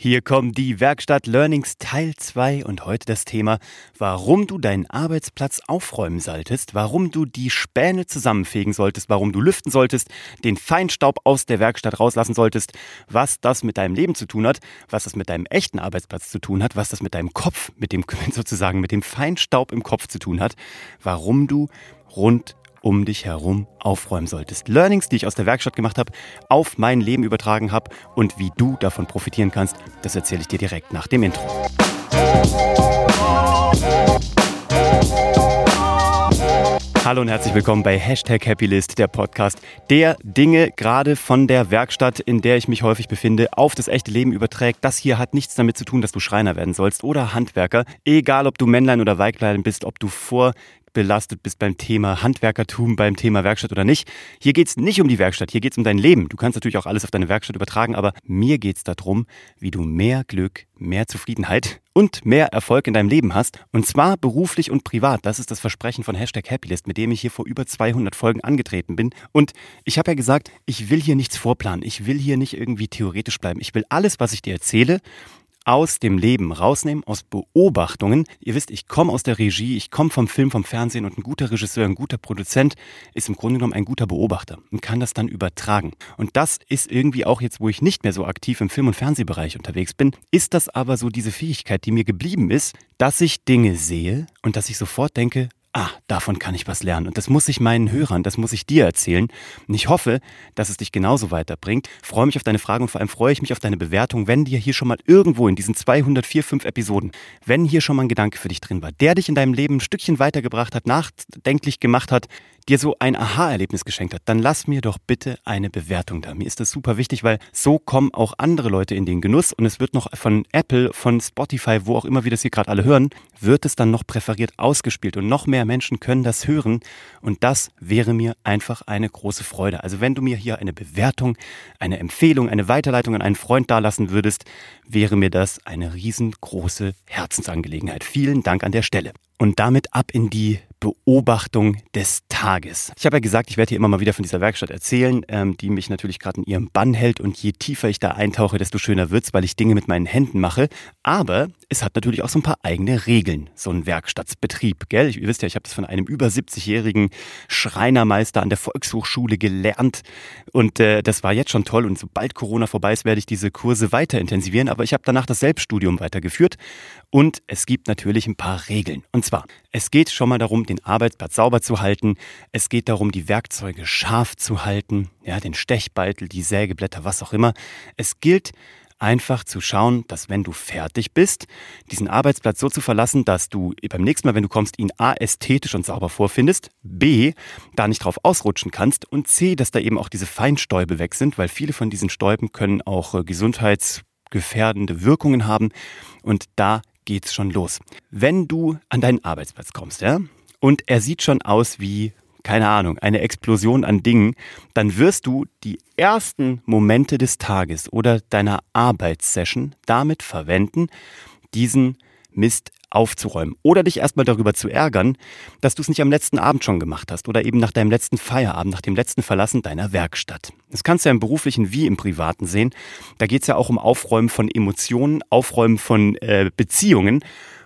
Hier kommen die Werkstatt Learnings Teil 2 und heute das Thema, warum du deinen Arbeitsplatz aufräumen solltest, warum du die Späne zusammenfegen solltest, warum du lüften solltest, den Feinstaub aus der Werkstatt rauslassen solltest, was das mit deinem Leben zu tun hat, was das mit deinem echten Arbeitsplatz zu tun hat, was das mit deinem Kopf, mit dem sozusagen mit dem Feinstaub im Kopf zu tun hat, warum du rund um dich herum aufräumen solltest. Learnings, die ich aus der Werkstatt gemacht habe, auf mein Leben übertragen habe und wie du davon profitieren kannst, das erzähle ich dir direkt nach dem Intro. Hallo und herzlich willkommen bei Hashtag Happylist, der Podcast, der Dinge gerade von der Werkstatt, in der ich mich häufig befinde, auf das echte Leben überträgt. Das hier hat nichts damit zu tun, dass du Schreiner werden sollst oder Handwerker. Egal, ob du Männlein oder Weiblein bist, ob du vor belastet bist beim Thema Handwerkertum, beim Thema Werkstatt oder nicht. Hier geht es nicht um die Werkstatt, hier geht es um dein Leben. Du kannst natürlich auch alles auf deine Werkstatt übertragen, aber mir geht es darum, wie du mehr Glück, mehr Zufriedenheit und mehr Erfolg in deinem Leben hast. Und zwar beruflich und privat. Das ist das Versprechen von Hashtag Happylist, mit dem ich hier vor über 200 Folgen angetreten bin. Und ich habe ja gesagt, ich will hier nichts vorplanen. Ich will hier nicht irgendwie theoretisch bleiben. Ich will alles, was ich dir erzähle, aus dem Leben rausnehmen, aus Beobachtungen. Ihr wisst, ich komme aus der Regie, ich komme vom Film, vom Fernsehen und ein guter Regisseur, ein guter Produzent ist im Grunde genommen ein guter Beobachter und kann das dann übertragen. Und das ist irgendwie auch jetzt, wo ich nicht mehr so aktiv im Film- und Fernsehbereich unterwegs bin, ist das aber so diese Fähigkeit, die mir geblieben ist, dass ich Dinge sehe und dass ich sofort denke, ah, davon kann ich was lernen. Und das muss ich meinen Hörern, das muss ich dir erzählen. Und ich hoffe, dass es dich genauso weiterbringt. Freue mich auf deine Fragen und vor allem freue ich mich auf deine Bewertung, wenn dir hier schon mal irgendwo in diesen 204, 5 Episoden, wenn hier schon mal ein Gedanke für dich drin war, der dich in deinem Leben ein Stückchen weitergebracht hat, nachdenklich gemacht hat, dir so ein Aha-Erlebnis geschenkt hat, dann lass mir doch bitte eine Bewertung da. Mir ist das super wichtig, weil so kommen auch andere Leute in den Genuss und es wird noch von Apple, von Spotify, wo auch immer wir das hier gerade alle hören, wird es dann noch präferiert ausgespielt und noch mehr Menschen können das hören und das wäre mir einfach eine große Freude. Also wenn du mir hier eine Bewertung, eine Empfehlung, eine Weiterleitung an einen Freund dalassen würdest, wäre mir das eine riesengroße Herzensangelegenheit. Vielen Dank an der Stelle. Und damit ab in die Beobachtung des Tages. Ich habe ja gesagt, ich werde hier immer mal wieder von dieser Werkstatt erzählen, ähm, die mich natürlich gerade in ihrem Bann hält und je tiefer ich da eintauche, desto schöner wird's, weil ich Dinge mit meinen Händen mache. Aber es hat natürlich auch so ein paar eigene Regeln, so ein Werkstattsbetrieb, gell? Ihr wisst ja, ich habe das von einem über 70-jährigen Schreinermeister an der Volkshochschule gelernt und äh, das war jetzt schon toll und sobald Corona vorbei ist, werde ich diese Kurse weiter intensivieren, aber ich habe danach das Selbststudium weitergeführt und es gibt natürlich ein paar Regeln. Und zwar, es geht schon mal darum, den Arbeitsplatz sauber zu halten. Es geht darum, die Werkzeuge scharf zu halten. Ja, den Stechbeitel, die Sägeblätter, was auch immer. Es gilt einfach zu schauen, dass wenn du fertig bist, diesen Arbeitsplatz so zu verlassen, dass du beim nächsten Mal, wenn du kommst, ihn A, ästhetisch und sauber vorfindest, B, da nicht drauf ausrutschen kannst und C, dass da eben auch diese Feinstäube weg sind, weil viele von diesen Stäuben können auch äh, gesundheitsgefährdende Wirkungen haben und da geht's schon los. Wenn du an deinen Arbeitsplatz kommst, ja, und er sieht schon aus wie, keine Ahnung, eine Explosion an Dingen, dann wirst du die ersten Momente des Tages oder deiner Arbeitssession damit verwenden, diesen Mist aufzuräumen oder dich erstmal darüber zu ärgern, dass du es nicht am letzten Abend schon gemacht hast oder eben nach deinem letzten Feierabend, nach dem letzten Verlassen deiner Werkstatt. Das kannst du ja im beruflichen wie im privaten sehen. Da geht es ja auch um Aufräumen von Emotionen, Aufräumen von äh, Beziehungen.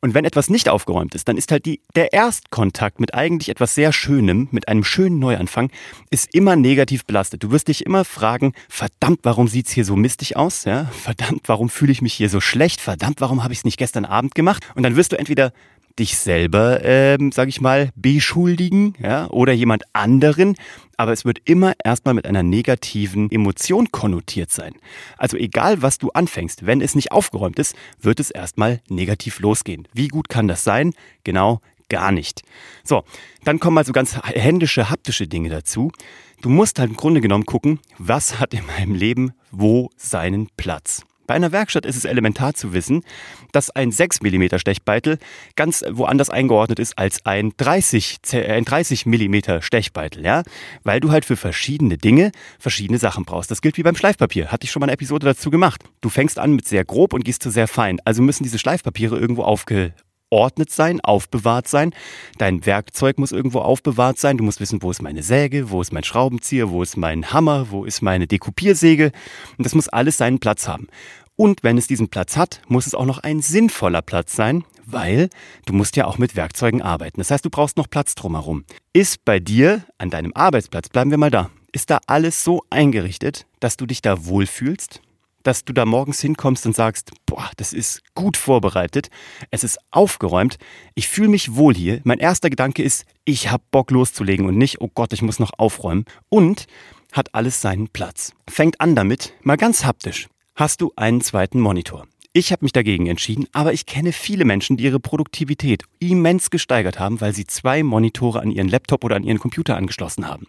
Und wenn etwas nicht aufgeräumt ist, dann ist halt die, der Erstkontakt mit eigentlich etwas sehr Schönem, mit einem schönen Neuanfang, ist immer negativ belastet. Du wirst dich immer fragen, verdammt, warum sieht's hier so mistig aus? Ja? Verdammt, warum fühle ich mich hier so schlecht? Verdammt, warum habe ich es nicht gestern Abend gemacht? Und dann wirst du entweder dich selber, ähm, sag ich mal, beschuldigen, ja, oder jemand anderen. Aber es wird immer erstmal mit einer negativen Emotion konnotiert sein. Also egal, was du anfängst, wenn es nicht aufgeräumt ist, wird es erstmal negativ losgehen. Wie gut kann das sein? Genau, gar nicht. So, dann kommen also ganz händische, haptische Dinge dazu. Du musst halt im Grunde genommen gucken, was hat in meinem Leben wo seinen Platz. Bei einer Werkstatt ist es elementar zu wissen, dass ein 6 mm Stechbeitel ganz woanders eingeordnet ist als ein 30, ein 30 mm Stechbeitel, ja? Weil du halt für verschiedene Dinge verschiedene Sachen brauchst. Das gilt wie beim Schleifpapier. Hatte ich schon mal eine Episode dazu gemacht. Du fängst an mit sehr grob und gehst zu sehr fein. Also müssen diese Schleifpapiere irgendwo aufge geordnet sein, aufbewahrt sein. Dein Werkzeug muss irgendwo aufbewahrt sein. Du musst wissen, wo ist meine Säge, wo ist mein Schraubenzieher, wo ist mein Hammer, wo ist meine Dekupiersäge. Und das muss alles seinen Platz haben. Und wenn es diesen Platz hat, muss es auch noch ein sinnvoller Platz sein, weil du musst ja auch mit Werkzeugen arbeiten. Das heißt, du brauchst noch Platz drumherum. Ist bei dir an deinem Arbeitsplatz, bleiben wir mal da, ist da alles so eingerichtet, dass du dich da wohlfühlst? Dass du da morgens hinkommst und sagst, boah, das ist gut vorbereitet, es ist aufgeräumt, ich fühle mich wohl hier. Mein erster Gedanke ist, ich habe Bock loszulegen und nicht, oh Gott, ich muss noch aufräumen. Und hat alles seinen Platz. Fängt an damit, mal ganz haptisch. Hast du einen zweiten Monitor? Ich habe mich dagegen entschieden, aber ich kenne viele Menschen, die ihre Produktivität immens gesteigert haben, weil sie zwei Monitore an ihren Laptop oder an ihren Computer angeschlossen haben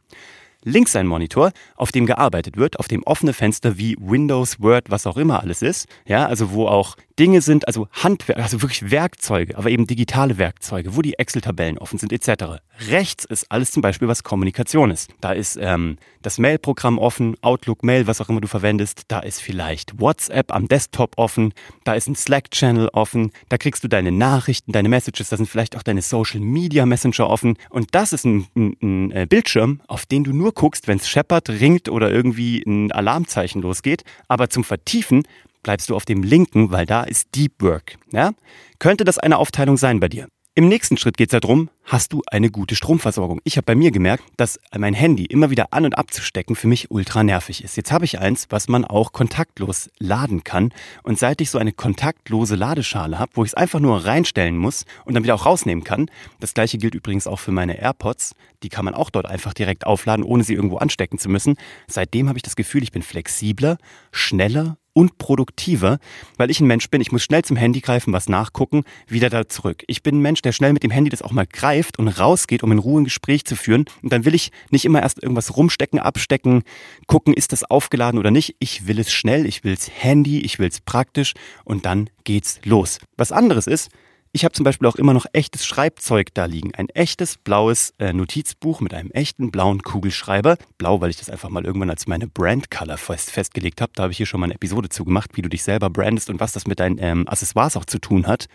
links ein Monitor, auf dem gearbeitet wird, auf dem offene Fenster wie Windows, Word, was auch immer alles ist. Ja, also wo auch Dinge sind, also Handwerk, also wirklich Werkzeuge, aber eben digitale Werkzeuge, wo die Excel-Tabellen offen sind, etc. Rechts ist alles zum Beispiel, was Kommunikation ist. Da ist ähm, das Mail-Programm offen, Outlook Mail, was auch immer du verwendest. Da ist vielleicht WhatsApp am Desktop offen. Da ist ein Slack-Channel offen. Da kriegst du deine Nachrichten, deine Messages. Da sind vielleicht auch deine Social-Media-Messenger offen. Und das ist ein, ein, ein äh, Bildschirm, auf den du nur guckst, wenn es scheppert, ringt oder irgendwie ein Alarmzeichen losgeht. Aber zum Vertiefen bleibst du auf dem linken, weil da ist Deep Work. Ja? Könnte das eine Aufteilung sein bei dir? Im nächsten Schritt geht es darum, hast du eine gute Stromversorgung? Ich habe bei mir gemerkt, dass mein Handy immer wieder an und abzustecken für mich ultra nervig ist. Jetzt habe ich eins, was man auch kontaktlos laden kann. Und seit ich so eine kontaktlose Ladeschale habe, wo ich es einfach nur reinstellen muss und dann wieder auch rausnehmen kann, das gleiche gilt übrigens auch für meine AirPods, die kann man auch dort einfach direkt aufladen, ohne sie irgendwo anstecken zu müssen. Seitdem habe ich das Gefühl, ich bin flexibler, schneller und produktiver, weil ich ein Mensch bin, ich muss schnell zum Handy greifen, was nachgucken, wieder da zurück. Ich bin ein Mensch, der schnell mit dem Handy das auch mal greift und rausgeht, um in Ruhe ein Gespräch zu führen. Und dann will ich nicht immer erst irgendwas rumstecken, abstecken, gucken, ist das aufgeladen oder nicht. Ich will es schnell, ich will es Handy, ich will es praktisch und dann geht's los. Was anderes ist, ich habe zum Beispiel auch immer noch echtes Schreibzeug da liegen. Ein echtes blaues äh, Notizbuch mit einem echten blauen Kugelschreiber. Blau, weil ich das einfach mal irgendwann als meine Brand-Color fest, festgelegt habe. Da habe ich hier schon mal eine Episode zugemacht, wie du dich selber brandest und was das mit deinen ähm, Accessoires auch zu tun hat.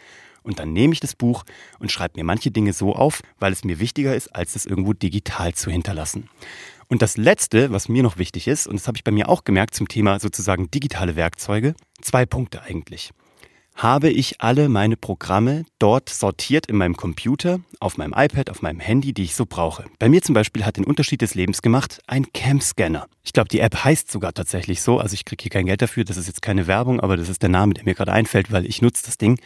Und dann nehme ich das Buch und schreibe mir manche Dinge so auf, weil es mir wichtiger ist, als es irgendwo digital zu hinterlassen. Und das Letzte, was mir noch wichtig ist, und das habe ich bei mir auch gemerkt zum Thema sozusagen digitale Werkzeuge, zwei Punkte eigentlich habe ich alle meine Programme dort sortiert in meinem Computer, auf meinem iPad, auf meinem Handy, die ich so brauche. Bei mir zum Beispiel hat den Unterschied des Lebens gemacht ein Cam-Scanner. Ich glaube, die App heißt sogar tatsächlich so. Also ich kriege hier kein Geld dafür, das ist jetzt keine Werbung, aber das ist der Name, der mir gerade einfällt, weil ich nutze das Ding.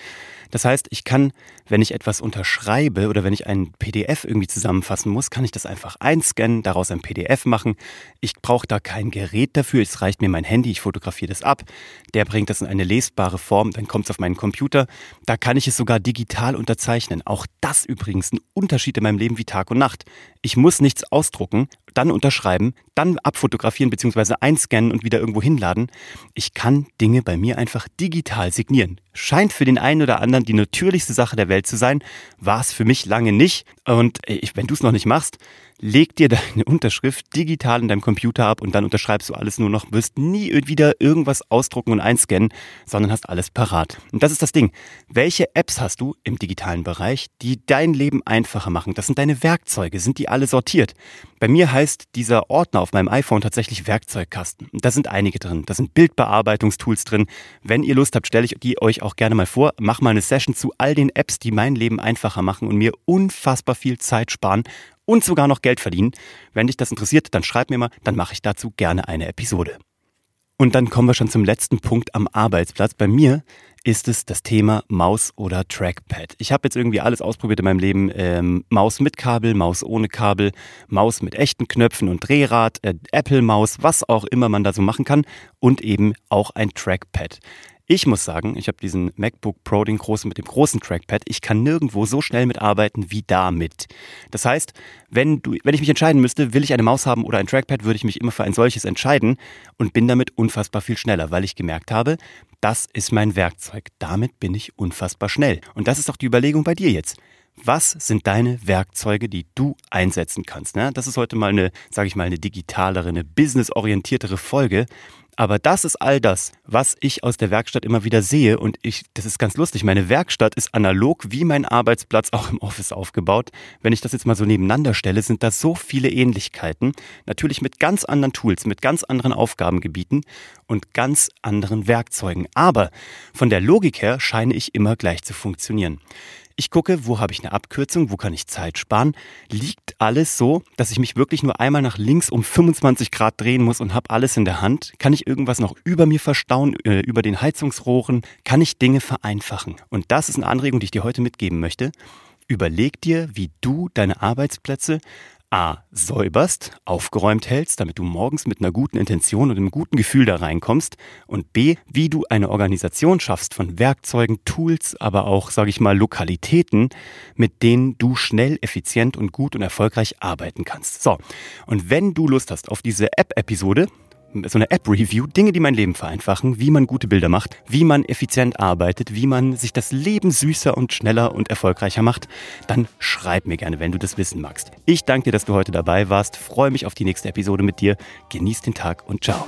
Das heißt, ich kann, wenn ich etwas unterschreibe oder wenn ich ein PDF irgendwie zusammenfassen muss, kann ich das einfach einscannen, daraus ein PDF machen. Ich brauche da kein Gerät dafür, es reicht mir mein Handy, ich fotografiere das ab, der bringt das in eine lesbare Form, dann kommt es auf meinen Computer. Da kann ich es sogar digital unterzeichnen. Auch das übrigens ein Unterschied in meinem Leben wie Tag und Nacht. Ich muss nichts ausdrucken, dann unterschreiben, dann abfotografieren bzw. einscannen und wieder irgendwo hinladen. Ich kann Dinge bei mir einfach digital signieren. Scheint für den einen oder anderen die natürlichste Sache der Welt zu sein, war es für mich lange nicht. Und ich, wenn du es noch nicht machst, leg dir deine Unterschrift digital in deinem Computer ab und dann unterschreibst du alles nur noch, wirst nie wieder irgendwas ausdrucken und einscannen, sondern hast alles parat. Und das ist das Ding. Welche Apps hast du im digitalen Bereich, die dein Leben einfacher machen? Das sind deine Werkzeuge. Sind die alle sortiert? Bei mir heißt dieser Ordner auf meinem iPhone tatsächlich Werkzeugkasten. Da sind einige drin. Da sind Bildbearbeitungstools drin. Wenn ihr Lust habt, stelle ich die euch auch gerne mal vor. Mach mal eine Session zu all den Apps, die mein Leben einfacher machen und mir unfassbar viel Zeit sparen und sogar noch Geld verdienen. Wenn dich das interessiert, dann schreib mir mal, dann mache ich dazu gerne eine Episode. Und dann kommen wir schon zum letzten Punkt am Arbeitsplatz. Bei mir ist es das Thema Maus oder Trackpad. Ich habe jetzt irgendwie alles ausprobiert in meinem Leben. Ähm, Maus mit Kabel, Maus ohne Kabel, Maus mit echten Knöpfen und Drehrad, äh, Apple-Maus, was auch immer man da so machen kann und eben auch ein Trackpad. Ich muss sagen, ich habe diesen MacBook Pro, den großen mit dem großen Trackpad. Ich kann nirgendwo so schnell mitarbeiten wie damit. Das heißt, wenn du, wenn ich mich entscheiden müsste, will ich eine Maus haben oder ein Trackpad, würde ich mich immer für ein solches entscheiden und bin damit unfassbar viel schneller, weil ich gemerkt habe, das ist mein Werkzeug. Damit bin ich unfassbar schnell. Und das ist auch die Überlegung bei dir jetzt. Was sind deine Werkzeuge, die du einsetzen kannst? Ne? Das ist heute mal eine, sage ich mal, eine digitalere, eine businessorientiertere Folge. Aber das ist all das, was ich aus der Werkstatt immer wieder sehe. Und ich, das ist ganz lustig. Meine Werkstatt ist analog wie mein Arbeitsplatz auch im Office aufgebaut. Wenn ich das jetzt mal so nebeneinander stelle, sind da so viele Ähnlichkeiten. Natürlich mit ganz anderen Tools, mit ganz anderen Aufgabengebieten und ganz anderen Werkzeugen. Aber von der Logik her scheine ich immer gleich zu funktionieren. Ich gucke, wo habe ich eine Abkürzung, wo kann ich Zeit sparen. Liegt alles so, dass ich mich wirklich nur einmal nach links um 25 Grad drehen muss und habe alles in der Hand? Kann ich irgendwas noch über mir verstauen, äh, über den Heizungsrohren? Kann ich Dinge vereinfachen? Und das ist eine Anregung, die ich dir heute mitgeben möchte. Überleg dir, wie du deine Arbeitsplätze A. säuberst, aufgeräumt hältst, damit du morgens mit einer guten Intention und einem guten Gefühl da reinkommst. Und B. wie du eine Organisation schaffst von Werkzeugen, Tools, aber auch, sage ich mal, Lokalitäten, mit denen du schnell, effizient und gut und erfolgreich arbeiten kannst. So, und wenn du Lust hast auf diese App-Episode, so eine App-Review, Dinge, die mein Leben vereinfachen, wie man gute Bilder macht, wie man effizient arbeitet, wie man sich das Leben süßer und schneller und erfolgreicher macht, dann schreib mir gerne, wenn du das wissen magst. Ich danke dir, dass du heute dabei warst, freue mich auf die nächste Episode mit dir, genieß den Tag und ciao.